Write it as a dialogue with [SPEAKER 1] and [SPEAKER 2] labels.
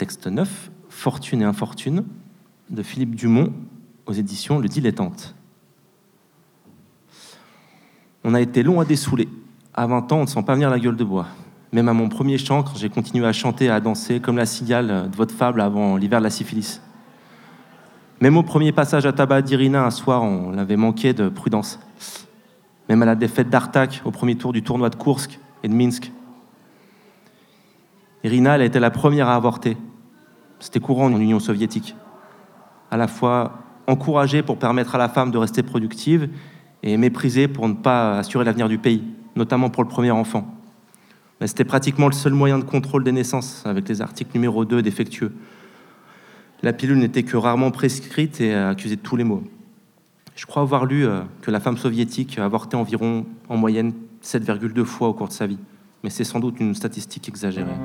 [SPEAKER 1] Texte 9, Fortune et infortune, de Philippe Dumont, aux éditions Le Dilettante. On a été long à dessouler. À 20 ans, on ne sent pas venir la gueule de bois. Même à mon premier chant, quand j'ai continué à chanter, à danser, comme la cigale de votre fable avant l'hiver de la syphilis. Même au premier passage à tabac d'Irina, un soir, on l'avait manqué de prudence. Même à la défaite d'Artak, au premier tour du tournoi de Kursk et de Minsk. Irina, elle a été la première à avorter. C'était courant en Union soviétique. À la fois encouragée pour permettre à la femme de rester productive et méprisée pour ne pas assurer l'avenir du pays, notamment pour le premier enfant. Mais c'était pratiquement le seul moyen de contrôle des naissances, avec les articles numéro 2 défectueux. La pilule n'était que rarement prescrite et accusée de tous les maux. Je crois avoir lu euh, que la femme soviétique avortait environ, en moyenne, 7,2 fois au cours de sa vie. Mais c'est sans doute une statistique exagérée.